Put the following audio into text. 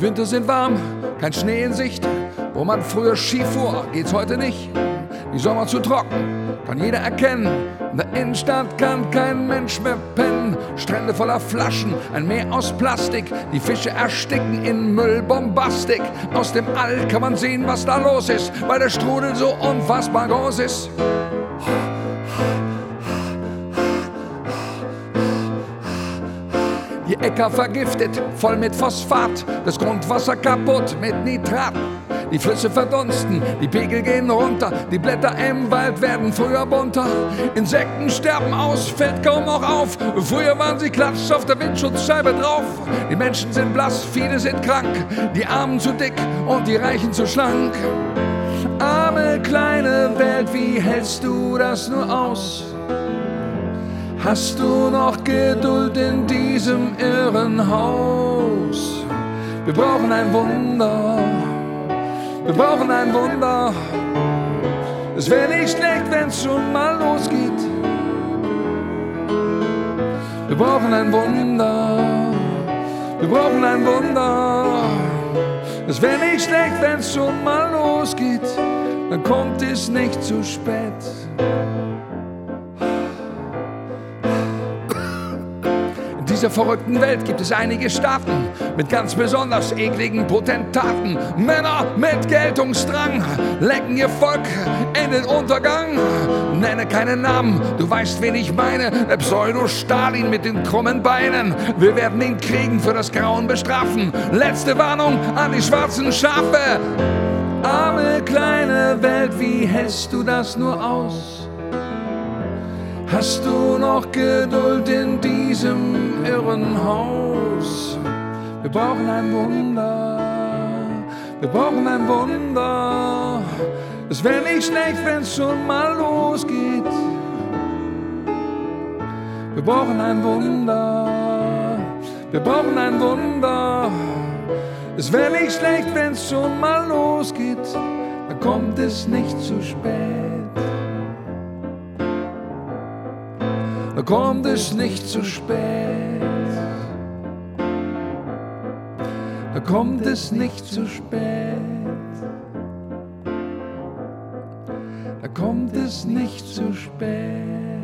Winter sind warm, kein Schnee in Sicht. Wo man früher Ski fuhr, geht's heute nicht. Die Sommer zu trocken, kann jeder erkennen. In der Innenstadt kann kein Mensch mehr pennen. Strände voller Flaschen, ein Meer aus Plastik. Die Fische ersticken in Müllbombastik. Aus dem All kann man sehen, was da los ist, weil der Strudel so unfassbar groß ist. Äcker vergiftet, voll mit Phosphat, das Grundwasser kaputt mit Nitrat. Die Flüsse verdunsten, die Pegel gehen runter, die Blätter im Wald werden früher bunter. Insekten sterben aus, fällt kaum noch auf. Früher waren sie klatsch auf der Windschutzscheibe drauf. Die Menschen sind blass, viele sind krank, die Armen zu dick und die Reichen zu schlank. Arme kleine Welt, wie hältst du das nur aus? Hast du noch Geduld in diesem Irrenhaus? Wir brauchen ein Wunder, wir brauchen ein Wunder. Es wäre nicht schlecht, wenn's schon mal losgeht. Wir brauchen ein Wunder, wir brauchen ein Wunder. Es wäre nicht schlecht, wenn's schon mal losgeht. Dann kommt es nicht zu spät. Dieser verrückten Welt gibt es einige Staaten mit ganz besonders ekligen Potentaten. Männer mit Geltungsdrang lecken ihr Volk in den Untergang. Nenne keinen Namen, du weißt, wen ich meine. Der Pseudo-Stalin mit den krummen Beinen. Wir werden ihn kriegen, für das Grauen bestrafen. Letzte Warnung an die schwarzen Schafe. Arme kleine Welt, wie hältst du das nur aus? Hast du noch Geduld in diesem Irrenhaus? Wir brauchen ein Wunder, wir brauchen ein Wunder. Es wäre nicht schlecht, wenn's schon mal losgeht. Wir brauchen ein Wunder, wir brauchen ein Wunder. Es wäre nicht schlecht, wenn's schon mal losgeht, dann kommt es nicht zu spät. Da kommt es nicht zu spät. Da kommt es nicht zu spät. Da kommt es nicht zu spät.